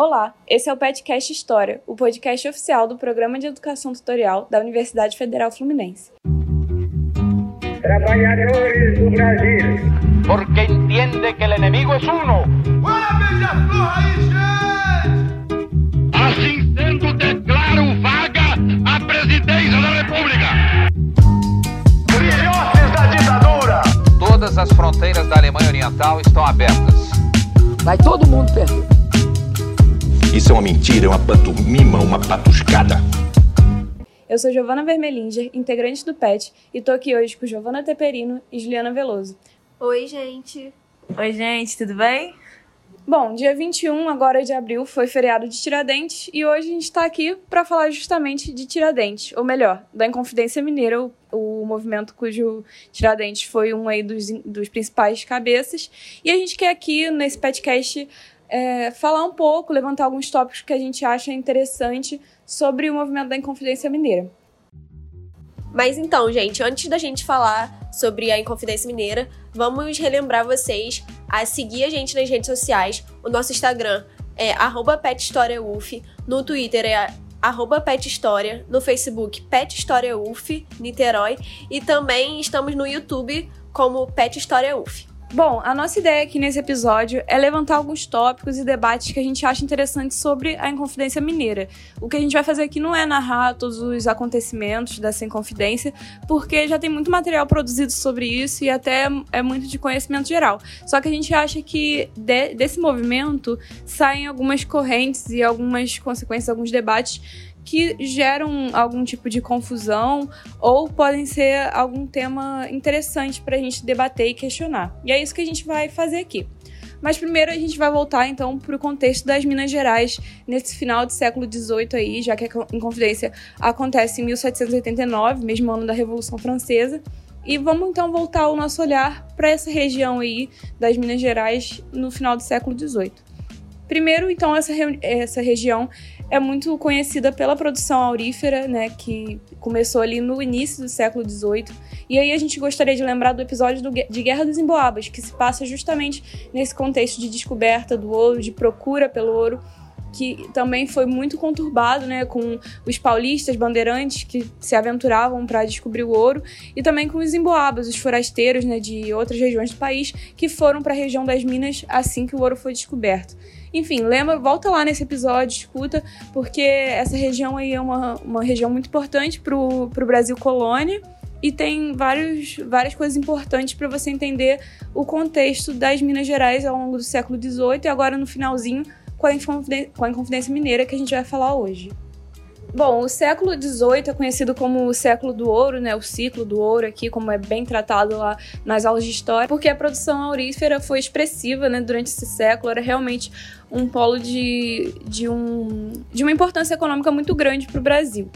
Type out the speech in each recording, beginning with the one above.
Olá, esse é o Petcast História, o podcast oficial do Programa de Educação Tutorial da Universidade Federal Fluminense. Trabalhadores do Brasil. Porque entiende que el enemigo es uno. Assim sendo, declaro vaga a presidência da República. Filhotes da ditadura. Todas as fronteiras da Alemanha Oriental estão abertas. Vai todo mundo perder. Isso é uma mentira, é uma pantomima, uma patuscada. Eu sou Giovana Vermelinger, integrante do PET, e tô aqui hoje com Giovana Teperino e Juliana Veloso. Oi, gente. Oi, gente, tudo bem? Bom, dia 21 agora de abril foi feriado de Tiradentes e hoje a gente está aqui para falar justamente de Tiradentes, ou melhor, da Inconfidência Mineira, o, o movimento cujo Tiradentes foi um aí dos, dos principais cabeças. E a gente quer aqui nesse podcast é, falar um pouco, levantar alguns tópicos que a gente acha interessante sobre o movimento da Inconfidência Mineira. Mas então, gente, antes da gente falar sobre a Inconfidência Mineira, vamos relembrar vocês a seguir a gente nas redes sociais. O nosso Instagram é PetHistóriaUF, no Twitter é arroba Pet História, no Facebook Pet Niterói, e também estamos no YouTube como Pet História. Bom, a nossa ideia aqui nesse episódio é levantar alguns tópicos e debates que a gente acha interessantes sobre a Inconfidência Mineira. O que a gente vai fazer aqui não é narrar todos os acontecimentos dessa Inconfidência, porque já tem muito material produzido sobre isso e até é muito de conhecimento geral. Só que a gente acha que de, desse movimento saem algumas correntes e algumas consequências, alguns debates que geram algum tipo de confusão ou podem ser algum tema interessante para a gente debater e questionar. E é isso que a gente vai fazer aqui. Mas primeiro a gente vai voltar então para o contexto das Minas Gerais nesse final do século XVIII aí, já que a Inconfidência acontece em 1789, mesmo ano da Revolução Francesa. E vamos então voltar o nosso olhar para essa região aí das Minas Gerais no final do século XVIII. Primeiro, então, essa, essa região é muito conhecida pela produção aurífera, né, que começou ali no início do século XVIII. E aí a gente gostaria de lembrar do episódio do, de Guerra dos Emboabas, que se passa justamente nesse contexto de descoberta do ouro, de procura pelo ouro, que também foi muito conturbado, né, com os paulistas, bandeirantes que se aventuravam para descobrir o ouro, e também com os emboabas, os forasteiros, né, de outras regiões do país que foram para a região das Minas assim que o ouro foi descoberto. Enfim, lembra, volta lá nesse episódio, escuta, porque essa região aí é uma, uma região muito importante para o Brasil colônia e tem vários, várias coisas importantes para você entender o contexto das Minas Gerais ao longo do século XVIII e agora no finalzinho com a, com a Inconfidência Mineira que a gente vai falar hoje. Bom, o século XVIII é conhecido como o século do ouro, né? O ciclo do ouro aqui, como é bem tratado lá nas aulas de história, porque a produção aurífera foi expressiva, né? Durante esse século, era realmente um polo de, de, um, de uma importância econômica muito grande para o Brasil.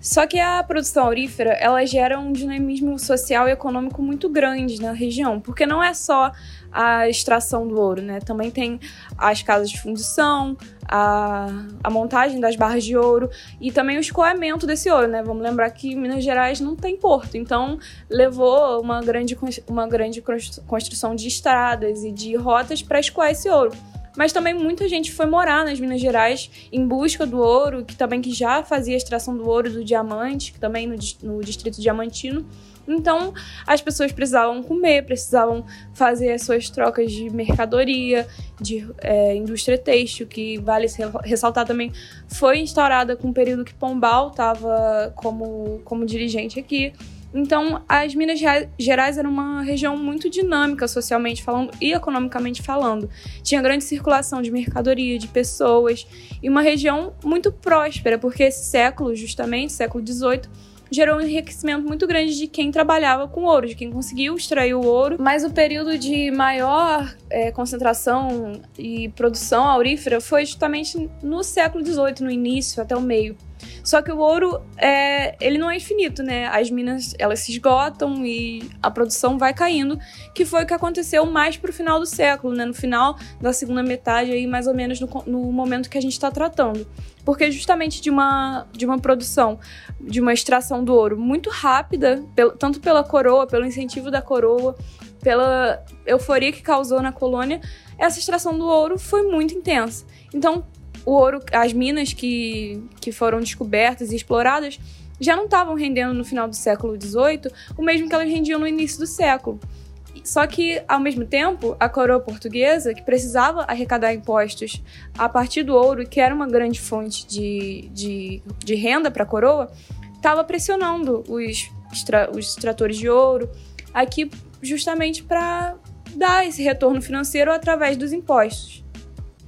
Só que a produção aurífera, ela gera um dinamismo social e econômico muito grande na região, porque não é só a extração do ouro, né? Também tem as casas de fundição, a, a montagem das barras de ouro e também o escoamento desse ouro, né? Vamos lembrar que Minas Gerais não tem porto, então levou uma grande, uma grande construção de estradas e de rotas para escoar esse ouro mas também muita gente foi morar nas Minas Gerais em busca do ouro, que também que já fazia extração do ouro do diamante, que também no, no distrito diamantino. Então, as pessoas precisavam comer, precisavam fazer as suas trocas de mercadoria, de é, indústria têxtil, que vale ressaltar também, foi instaurada com o período que Pombal estava como, como dirigente aqui. Então, as Minas Gerais eram uma região muito dinâmica socialmente falando e economicamente falando. Tinha grande circulação de mercadoria, de pessoas, e uma região muito próspera, porque esse século, justamente, século XVIII, gerou um enriquecimento muito grande de quem trabalhava com ouro, de quem conseguiu extrair o ouro. Mas o período de maior é, concentração e produção aurífera foi justamente no século XVIII, no início até o meio. Só que o ouro, é, ele não é infinito, né? As minas, elas se esgotam e a produção vai caindo, que foi o que aconteceu mais pro final do século, né? No final da segunda metade, aí mais ou menos no, no momento que a gente está tratando. Porque justamente de uma, de uma produção, de uma extração do ouro muito rápida, pelo, tanto pela coroa, pelo incentivo da coroa, pela euforia que causou na colônia, essa extração do ouro foi muito intensa. Então, o ouro, as minas que, que foram descobertas e exploradas já não estavam rendendo no final do século XVIII o mesmo que elas rendiam no início do século. Só que, ao mesmo tempo, a coroa portuguesa, que precisava arrecadar impostos a partir do ouro, que era uma grande fonte de, de, de renda para a coroa, estava pressionando os, os extratores de ouro aqui justamente para dar esse retorno financeiro através dos impostos.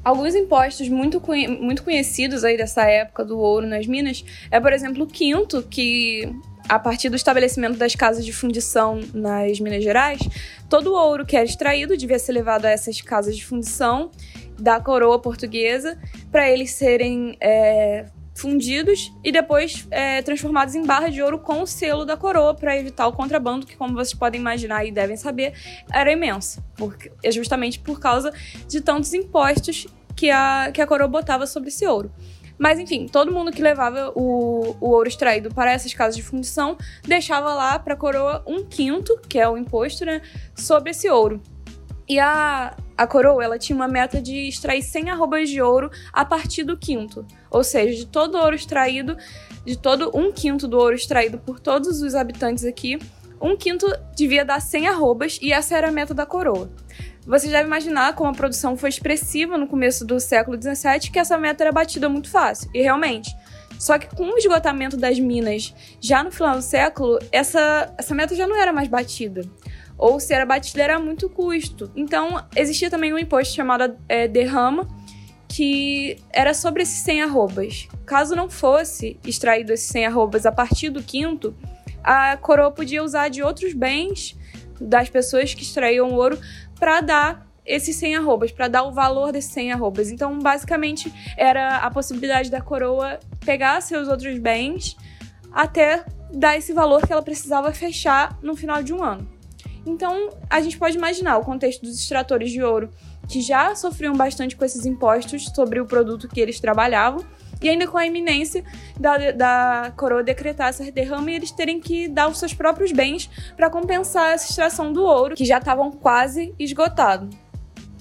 Alguns impostos muito, muito conhecidos aí dessa época do ouro nas minas é, por exemplo, o quinto, que a partir do estabelecimento das casas de fundição nas Minas Gerais, todo o ouro que era extraído devia ser levado a essas casas de fundição da coroa portuguesa para eles serem é, fundidos e depois é, transformados em barra de ouro com o selo da coroa para evitar o contrabando, que, como vocês podem imaginar e devem saber, era imenso. Porque, é justamente por causa de tantos impostos que a, que a coroa botava sobre esse ouro. Mas enfim, todo mundo que levava o, o ouro extraído para essas casas de fundição deixava lá para a coroa um quinto, que é o imposto, né, sobre esse ouro. E a, a coroa, ela tinha uma meta de extrair 100 arrobas de ouro a partir do quinto. Ou seja, de todo o ouro extraído, de todo um quinto do ouro extraído por todos os habitantes aqui, um quinto devia dar 100 arrobas e essa era a meta da coroa. Você deve imaginar como a produção foi expressiva no começo do século XVII que essa meta era batida muito fácil. E realmente. Só que com o esgotamento das minas já no final do século, essa, essa meta já não era mais batida. Ou se era batida, era muito custo. Então, existia também um imposto chamado é, derrama, que era sobre esses 100 arrobas. Caso não fosse extraído esses 100 arrobas a partir do quinto, a coroa podia usar de outros bens das pessoas que extraíam ouro para dar esses 100 arrobas, para dar o valor desses 100 arrobas. Então, basicamente, era a possibilidade da coroa pegar seus outros bens até dar esse valor que ela precisava fechar no final de um ano. Então, a gente pode imaginar o contexto dos extratores de ouro que já sofriam bastante com esses impostos sobre o produto que eles trabalhavam e ainda com a iminência da, da coroa decretar essa derrama e eles terem que dar os seus próprios bens para compensar essa extração do ouro, que já estavam quase esgotado.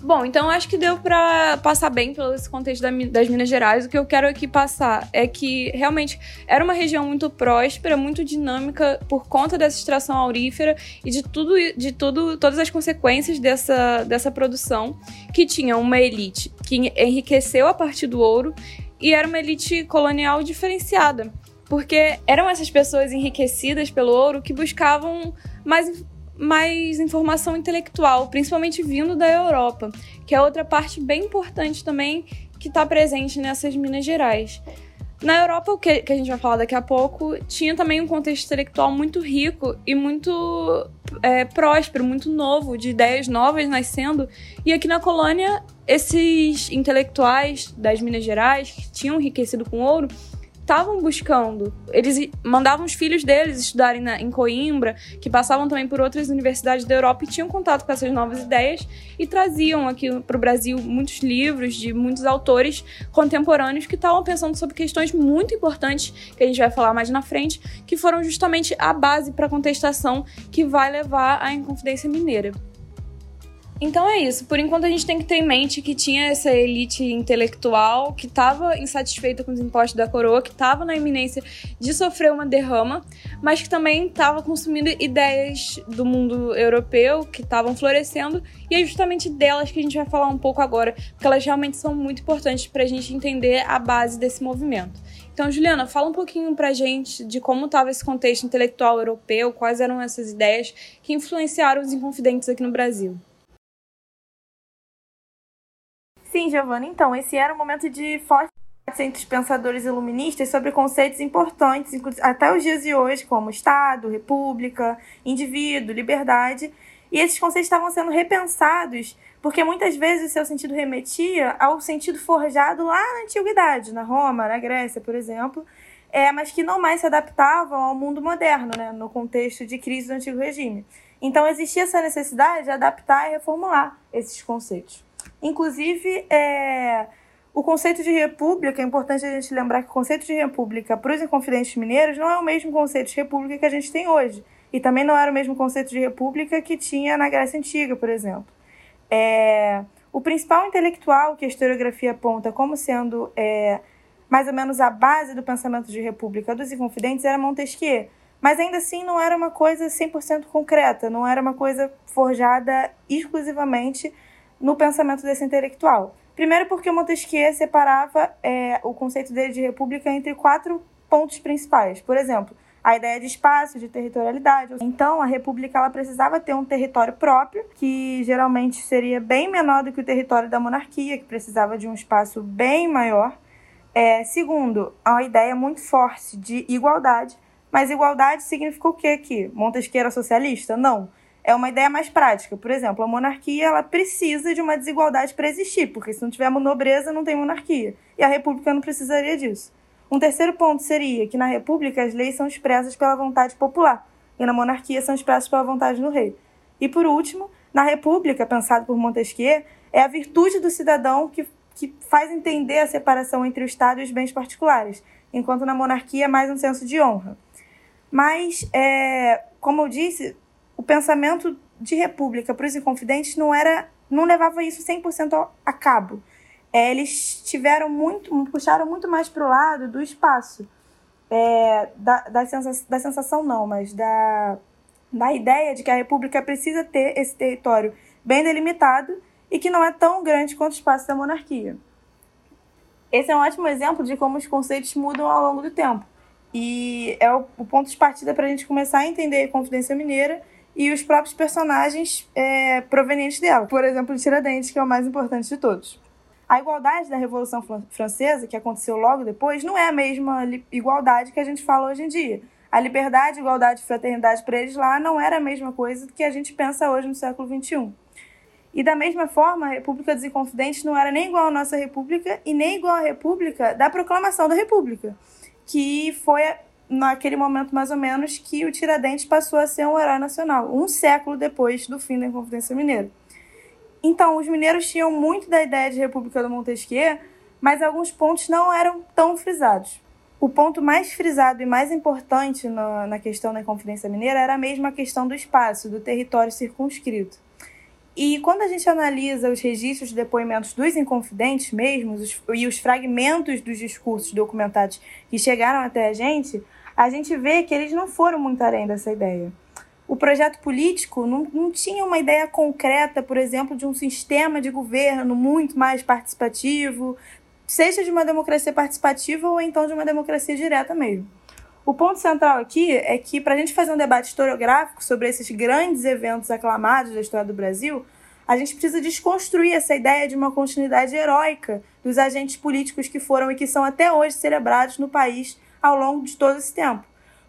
Bom, então acho que deu para passar bem pelo esse contexto das Minas Gerais. O que eu quero aqui passar é que realmente era uma região muito próspera, muito dinâmica por conta dessa extração aurífera e de tudo, de tudo, todas as consequências dessa, dessa produção, que tinha uma elite que enriqueceu a partir do ouro e era uma elite colonial diferenciada, porque eram essas pessoas enriquecidas pelo ouro que buscavam mais, mais informação intelectual, principalmente vindo da Europa, que é outra parte bem importante também que está presente nessas Minas Gerais. Na Europa, o que, que, a gente vai falar daqui a pouco, tinha também um contexto intelectual muito rico e muito é, próspero, muito novo, de ideias novas nascendo. E aqui na colônia, esses intelectuais das Minas Gerais, que tinham enriquecido com ouro, estavam buscando. Eles mandavam os filhos deles estudarem na, em Coimbra, que passavam também por outras universidades da Europa e tinham contato com essas novas ideias e traziam aqui para o Brasil muitos livros de muitos autores contemporâneos que estavam pensando sobre questões muito importantes que a gente vai falar mais na frente, que foram justamente a base para a contestação que vai levar à Inconfidência Mineira. Então é isso. Por enquanto a gente tem que ter em mente que tinha essa elite intelectual que estava insatisfeita com os impostos da coroa, que estava na iminência de sofrer uma derrama, mas que também estava consumindo ideias do mundo europeu que estavam florescendo, e é justamente delas que a gente vai falar um pouco agora, porque elas realmente são muito importantes para a gente entender a base desse movimento. Então, Juliana, fala um pouquinho pra gente de como estava esse contexto intelectual europeu, quais eram essas ideias que influenciaram os Inconfidentes aqui no Brasil. Sim, Giovanna. Então, esse era um momento de forte entre os pensadores iluministas sobre conceitos importantes, até os dias de hoje, como Estado, República, indivíduo, liberdade. E esses conceitos estavam sendo repensados porque muitas vezes o seu sentido remetia ao sentido forjado lá na antiguidade, na Roma, na Grécia, por exemplo, é, mas que não mais se adaptavam ao mundo moderno, né, no contexto de crise do antigo regime. Então existia essa necessidade de adaptar e reformular esses conceitos. Inclusive, é, o conceito de república, é importante a gente lembrar que o conceito de república para os inconfidentes mineiros não é o mesmo conceito de república que a gente tem hoje. E também não era o mesmo conceito de república que tinha na Grécia Antiga, por exemplo. É, O principal intelectual que a historiografia aponta como sendo é, mais ou menos a base do pensamento de república dos Inconfidentes era Montesquieu. Mas ainda assim não era uma coisa 100% concreta, não era uma coisa forjada exclusivamente no pensamento desse intelectual. Primeiro porque Montesquieu separava é, o conceito dele de república entre quatro pontos principais. Por exemplo, a ideia de espaço, de territorialidade. Então, a república ela precisava ter um território próprio, que geralmente seria bem menor do que o território da monarquia, que precisava de um espaço bem maior. É, segundo, a ideia muito forte de igualdade. Mas igualdade significa o que aqui? Montesquieu era socialista? Não. É uma ideia mais prática. Por exemplo, a monarquia ela precisa de uma desigualdade para existir, porque se não tiver nobreza, não tem monarquia. E a república não precisaria disso. Um terceiro ponto seria que na República as leis são expressas pela vontade popular e na monarquia são expressas pela vontade do rei. E por último, na República, pensado por Montesquieu, é a virtude do cidadão que, que faz entender a separação entre o Estado e os bens particulares, enquanto na monarquia é mais um senso de honra. Mas, é, como eu disse, o pensamento de república para os inconfidentes não era não levava isso 100% a cabo é, eles tiveram muito, puxaram muito mais para o lado do espaço. É, da, da, sensação, da sensação não, mas da, da ideia de que a República precisa ter esse território bem delimitado e que não é tão grande quanto o espaço da monarquia. Esse é um ótimo exemplo de como os conceitos mudam ao longo do tempo. E é o, o ponto de partida para a gente começar a entender a Confidência Mineira e os próprios personagens é, provenientes dela. Por exemplo, Tiradentes, que é o mais importante de todos. A igualdade da Revolução Francesa, que aconteceu logo depois, não é a mesma igualdade que a gente fala hoje em dia. A liberdade, igualdade e fraternidade para eles lá não era a mesma coisa que a gente pensa hoje no século XXI. E da mesma forma, a República dos Inconfidentes não era nem igual à nossa República e nem igual à República da Proclamação da República, que foi naquele momento mais ou menos que o Tiradentes passou a ser um herói nacional, um século depois do fim da Inconfidência Mineira. Então, os mineiros tinham muito da ideia de República do Montesquieu, mas alguns pontos não eram tão frisados. O ponto mais frisado e mais importante na, na questão da Inconfidência Mineira era mesmo a questão do espaço, do território circunscrito. E quando a gente analisa os registros de depoimentos dos inconfidentes mesmos os, e os fragmentos dos discursos documentados que chegaram até a gente, a gente vê que eles não foram muito além dessa ideia o projeto político não, não tinha uma ideia concreta, por exemplo, de um sistema de governo muito mais participativo, seja de uma democracia participativa ou então de uma democracia direta mesmo. O ponto central aqui é que, para a gente fazer um debate historiográfico sobre esses grandes eventos aclamados da história do Brasil, a gente precisa desconstruir essa ideia de uma continuidade heróica dos agentes políticos que foram e que são até hoje celebrados no país ao longo de todo esse tempo.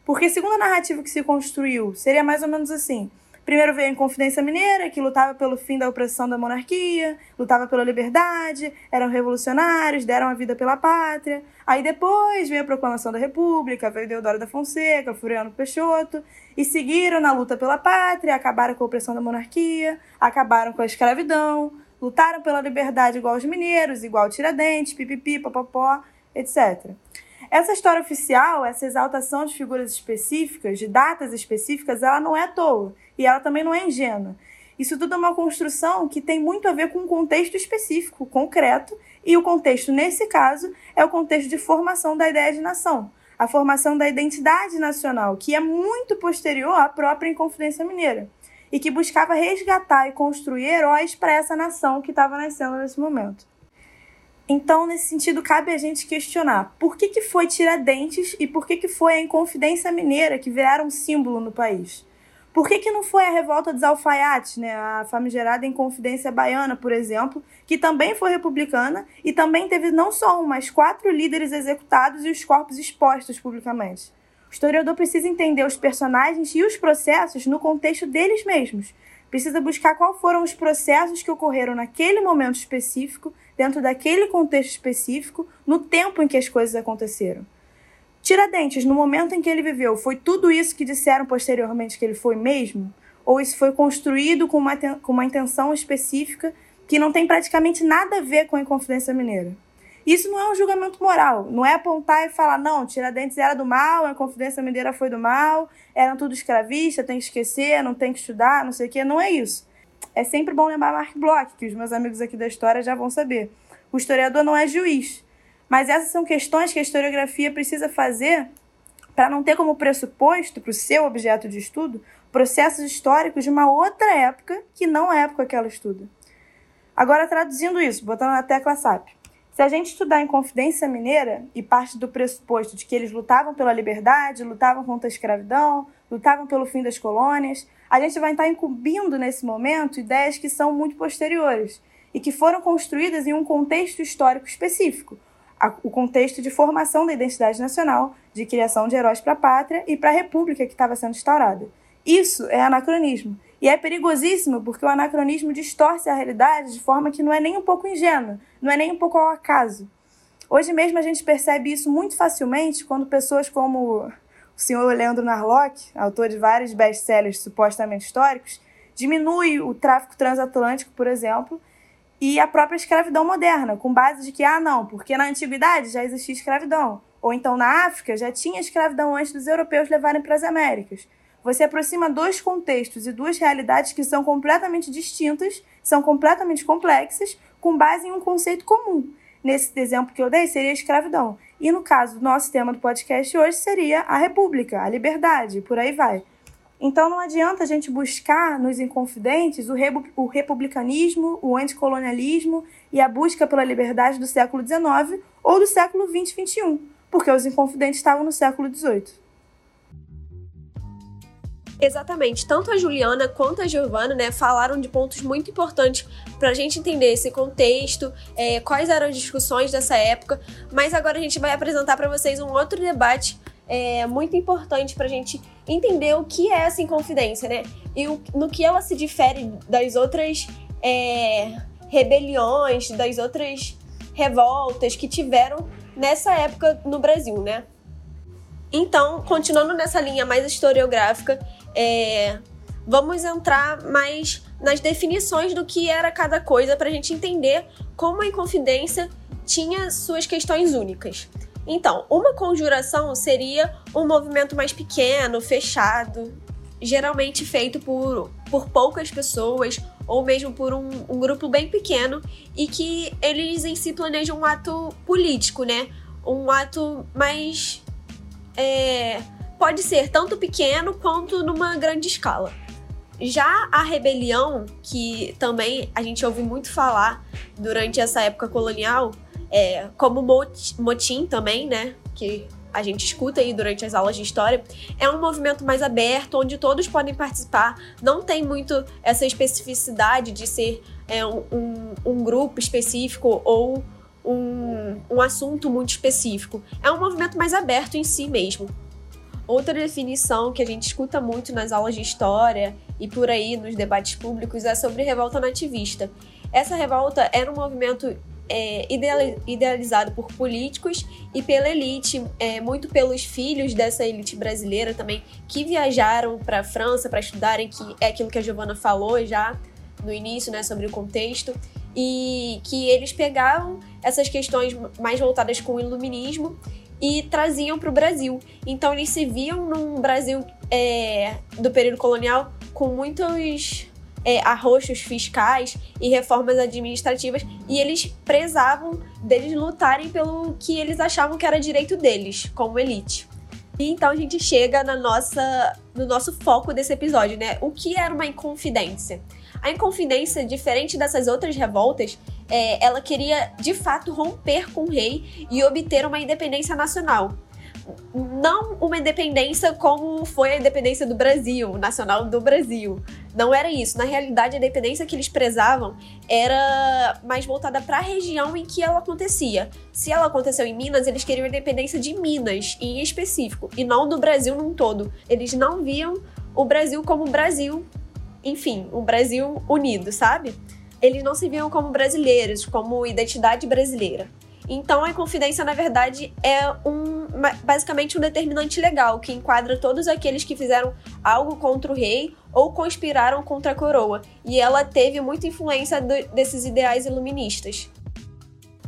Porque, segundo a narrativa que se construiu, seria mais ou menos assim. Primeiro veio a Inconfidência Mineira, que lutava pelo fim da opressão da monarquia, lutava pela liberdade, eram revolucionários, deram a vida pela pátria. Aí depois veio a Proclamação da República, veio Deodoro da Fonseca, Floriano Peixoto, e seguiram na luta pela pátria, acabaram com a opressão da monarquia, acabaram com a escravidão, lutaram pela liberdade igual os mineiros, igual Tiradentes, pipipi, popopó, etc. Essa história oficial, essa exaltação de figuras específicas, de datas específicas, ela não é à toa. E ela também não é ingênua. Isso tudo é uma construção que tem muito a ver com um contexto específico, concreto, e o contexto, nesse caso, é o contexto de formação da ideia de nação, a formação da identidade nacional, que é muito posterior à própria Inconfidência Mineira, e que buscava resgatar e construir heróis para essa nação que estava nascendo nesse momento. Então, nesse sentido, cabe a gente questionar por que, que foi Tiradentes e por que, que foi a Inconfidência Mineira que viraram símbolo no país. Por que, que não foi a revolta dos alfaiates, né? a famigerada Inconfidência Baiana, por exemplo, que também foi republicana e também teve não só um, mas quatro líderes executados e os corpos expostos publicamente? O historiador precisa entender os personagens e os processos no contexto deles mesmos. Precisa buscar quais foram os processos que ocorreram naquele momento específico dentro daquele contexto específico, no tempo em que as coisas aconteceram. Tiradentes, no momento em que ele viveu, foi tudo isso que disseram posteriormente que ele foi mesmo? Ou isso foi construído com uma, com uma intenção específica que não tem praticamente nada a ver com a Inconfidência Mineira? Isso não é um julgamento moral, não é apontar e falar, não, Tiradentes era do mal, a Confidência Mineira foi do mal, eram tudo escravistas, tem que esquecer, não tem que estudar, não sei o quê, não é isso é sempre bom lembrar Mark Bloch, que os meus amigos aqui da história já vão saber. O historiador não é juiz, mas essas são questões que a historiografia precisa fazer para não ter como pressuposto para o seu objeto de estudo processos históricos de uma outra época que não é a época que ela estuda. Agora, traduzindo isso, botando na tecla SAP. Se a gente estudar em Confidência Mineira e parte do pressuposto de que eles lutavam pela liberdade, lutavam contra a escravidão, lutavam pelo fim das colônias, a gente vai estar incumbindo nesse momento ideias que são muito posteriores e que foram construídas em um contexto histórico específico, o contexto de formação da identidade nacional, de criação de heróis para a pátria e para a república que estava sendo instaurada. Isso é anacronismo. E é perigosíssimo porque o anacronismo distorce a realidade de forma que não é nem um pouco ingênua, não é nem um pouco ao acaso. Hoje mesmo a gente percebe isso muito facilmente quando pessoas como o senhor Leandro Narlock, autor de vários best-sellers supostamente históricos, diminui o tráfico transatlântico, por exemplo, e a própria escravidão moderna, com base de que, ah, não, porque na antiguidade já existia escravidão, ou então na África já tinha escravidão antes dos europeus levarem para as Américas. Você aproxima dois contextos e duas realidades que são completamente distintas, são completamente complexas, com base em um conceito comum. Nesse exemplo que eu dei, seria a escravidão. E no caso nosso tema do podcast hoje, seria a república, a liberdade, por aí vai. Então não adianta a gente buscar nos Inconfidentes o, o republicanismo, o anticolonialismo e a busca pela liberdade do século XIX ou do século XX e XXI, porque os Inconfidentes estavam no século XVIII. Exatamente. Tanto a Juliana quanto a Giovana, né, falaram de pontos muito importantes para a gente entender esse contexto, é, quais eram as discussões dessa época. Mas agora a gente vai apresentar para vocês um outro debate é, muito importante para a gente entender o que é essa inconfidência, né? E o, no que ela se difere das outras é, rebeliões, das outras revoltas que tiveram nessa época no Brasil, né? Então, continuando nessa linha mais historiográfica, é, vamos entrar mais nas definições do que era cada coisa para a gente entender como a Inconfidência tinha suas questões únicas. Então, uma conjuração seria um movimento mais pequeno, fechado, geralmente feito por, por poucas pessoas ou mesmo por um, um grupo bem pequeno e que eles em si planejam um ato político, né? Um ato mais é, pode ser tanto pequeno quanto numa grande escala. Já a rebelião, que também a gente ouve muito falar durante essa época colonial, é, como motim também, né? Que a gente escuta aí durante as aulas de história, é um movimento mais aberto, onde todos podem participar. Não tem muito essa especificidade de ser é, um, um, grupo específico ou um, um assunto muito específico. É um movimento mais aberto em si mesmo. Outra definição que a gente escuta muito nas aulas de história e por aí nos debates públicos é sobre revolta nativista. Essa revolta era um movimento é, idealizado por políticos e pela elite, é, muito pelos filhos dessa elite brasileira também, que viajaram para a França para estudarem, que é aquilo que a Giovana falou já no início, né, sobre o contexto, e que eles pegavam essas questões mais voltadas com o iluminismo e traziam para o Brasil. Então eles se viam num Brasil é, do período colonial com muitos é, arroxos fiscais e reformas administrativas e eles prezavam deles lutarem pelo que eles achavam que era direito deles, como elite. E então a gente chega na nossa, no nosso foco desse episódio, né? O que era uma inconfidência? A Inconfidência, diferente dessas outras revoltas, é, ela queria de fato romper com o rei e obter uma independência nacional. Não uma independência como foi a independência do Brasil, nacional do Brasil. Não era isso. Na realidade, a independência que eles prezavam era mais voltada para a região em que ela acontecia. Se ela aconteceu em Minas, eles queriam a independência de Minas, em específico, e não do Brasil num todo. Eles não viam o Brasil como Brasil enfim, um Brasil unido, sabe? Eles não se viam como brasileiros, como identidade brasileira. Então, a Inconfidência, na verdade, é um, basicamente um determinante legal que enquadra todos aqueles que fizeram algo contra o rei ou conspiraram contra a coroa. E ela teve muita influência do, desses ideais iluministas.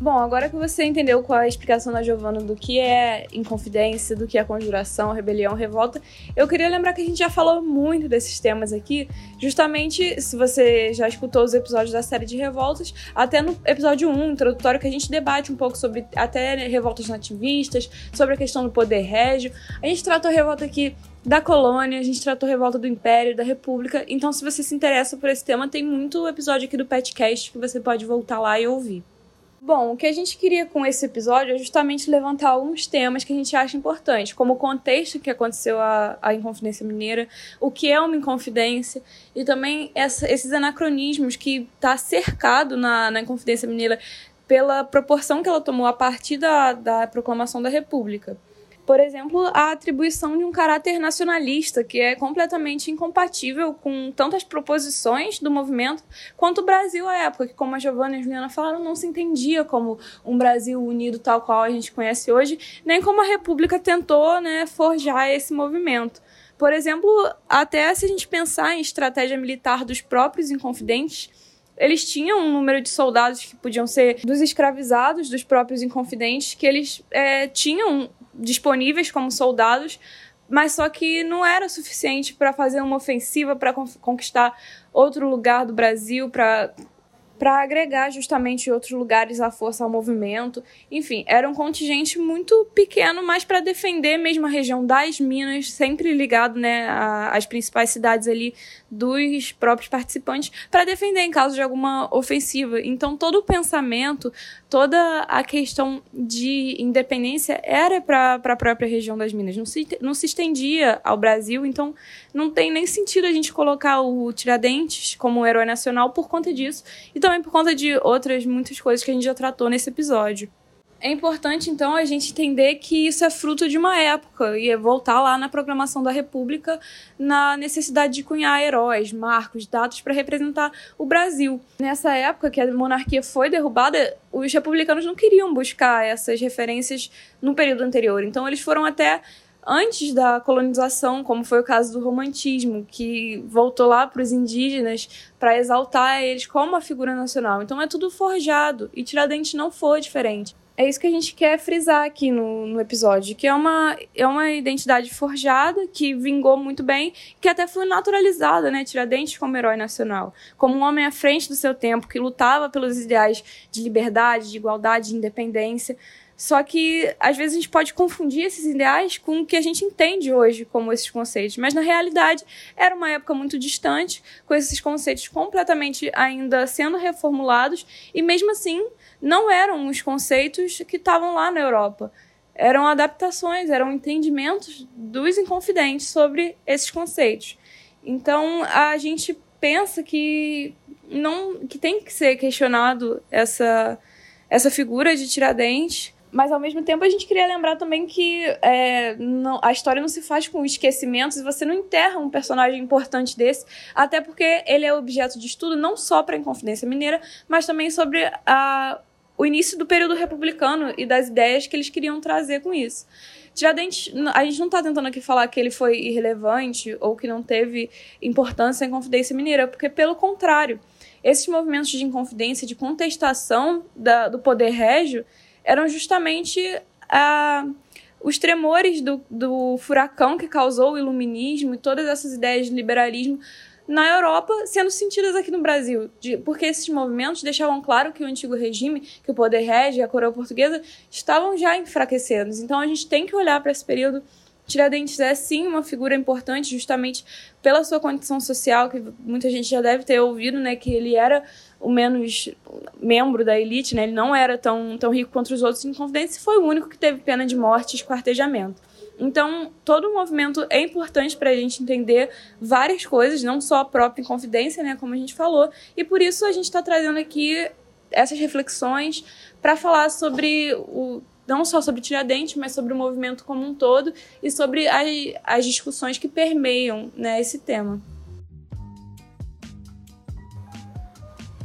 Bom, agora que você entendeu qual é a explicação da Giovana do que é Inconfidência, do que é conjuração, rebelião, revolta, eu queria lembrar que a gente já falou muito desses temas aqui, justamente se você já escutou os episódios da série de revoltas, até no episódio 1, introdutório, que a gente debate um pouco sobre até revoltas nativistas, sobre a questão do poder régio. A gente tratou a revolta aqui da colônia, a gente tratou a revolta do império, da república. Então, se você se interessa por esse tema, tem muito episódio aqui do Petcast que você pode voltar lá e ouvir. Bom, o que a gente queria com esse episódio é justamente levantar alguns temas que a gente acha importantes, como o contexto que aconteceu a, a Inconfidência Mineira, o que é uma Inconfidência, e também essa, esses anacronismos que está cercado na, na Inconfidência Mineira pela proporção que ela tomou a partir da, da proclamação da República. Por exemplo, a atribuição de um caráter nacionalista, que é completamente incompatível com tantas proposições do movimento quanto o Brasil à época, que, como a Giovanna e a Juliana falaram, não se entendia como um Brasil unido tal qual a gente conhece hoje, nem como a República tentou né, forjar esse movimento. Por exemplo, até se a gente pensar em estratégia militar dos próprios inconfidentes, eles tinham um número de soldados que podiam ser dos escravizados, dos próprios inconfidentes, que eles é, tinham disponíveis como soldados, mas só que não era suficiente para fazer uma ofensiva para conquistar outro lugar do Brasil, para para agregar justamente outros lugares à força ao movimento. Enfim, era um contingente muito pequeno, mas para defender mesmo a região das Minas, sempre ligado né, às principais cidades ali dos próprios participantes, para defender em caso de alguma ofensiva. Então, todo o pensamento, toda a questão de independência era para a própria região das Minas, não se, não se estendia ao Brasil, então não tem nem sentido a gente colocar o Tiradentes como herói nacional por conta disso. Então, também por conta de outras muitas coisas que a gente já tratou nesse episódio. É importante, então, a gente entender que isso é fruto de uma época e é voltar lá na programação da República na necessidade de cunhar heróis, marcos, datas para representar o Brasil. Nessa época que a monarquia foi derrubada, os republicanos não queriam buscar essas referências no período anterior. Então, eles foram até antes da colonização, como foi o caso do romantismo, que voltou lá para os indígenas para exaltar eles como uma figura nacional. Então é tudo forjado e Tiradentes não foi diferente. É isso que a gente quer frisar aqui no, no episódio, que é uma, é uma identidade forjada, que vingou muito bem, que até foi naturalizada, né? Tiradentes como herói nacional, como um homem à frente do seu tempo, que lutava pelos ideais de liberdade, de igualdade, de independência. Só que às vezes a gente pode confundir esses ideais com o que a gente entende hoje como esses conceitos, mas na realidade era uma época muito distante, com esses conceitos completamente ainda sendo reformulados e mesmo assim não eram os conceitos que estavam lá na Europa. Eram adaptações, eram entendimentos dos inconfidentes sobre esses conceitos. Então a gente pensa que não que tem que ser questionado essa essa figura de Tiradentes mas ao mesmo tempo a gente queria lembrar também que é, não, a história não se faz com esquecimentos e você não enterra um personagem importante desse, até porque ele é objeto de estudo não só para a Inconfidência Mineira, mas também sobre a, o início do período republicano e das ideias que eles queriam trazer com isso. Tiradentes, a gente não está tentando aqui falar que ele foi irrelevante ou que não teve importância em Confidência Mineira, porque pelo contrário, esses movimentos de inconfidência, de contestação da, do poder régio, eram justamente ah, os tremores do, do furacão que causou o iluminismo e todas essas ideias de liberalismo na Europa sendo sentidas aqui no Brasil, de, porque esses movimentos deixavam claro que o antigo regime, que o poder rege, a coroa portuguesa, estavam já enfraquecidos. Então a gente tem que olhar para esse período. Tiradentes é sim uma figura importante, justamente pela sua condição social, que muita gente já deve ter ouvido, né, que ele era o menos membro da elite, né? Ele não era tão, tão rico quanto os outros inconfidentes e foi o único que teve pena de morte e esquartejamento. Então, todo o movimento é importante para a gente entender várias coisas, não só a própria Inconfidência, né, como a gente falou, e por isso a gente está trazendo aqui essas reflexões para falar sobre o não só sobre Tiradentes, mas sobre o movimento como um todo e sobre as, as discussões que permeiam né, esse tema.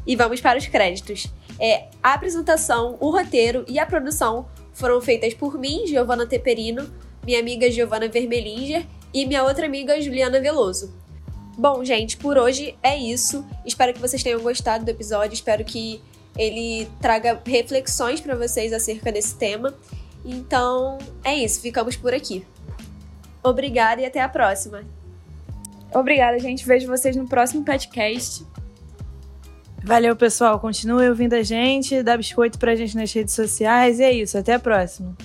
E vamos para os créditos. É, a apresentação, o roteiro e a produção foram feitas por mim, Giovanna Teperino, minha amiga Giovanna Vermelinger e minha outra amiga Juliana Veloso. Bom, gente, por hoje é isso. Espero que vocês tenham gostado do episódio. Espero que ele traga reflexões para vocês acerca desse tema. Então, é isso, ficamos por aqui. Obrigada e até a próxima. Obrigada, gente. Vejo vocês no próximo podcast. Valeu, pessoal. Continue ouvindo a gente, dá biscoito pra gente nas redes sociais. E é isso. Até a próxima.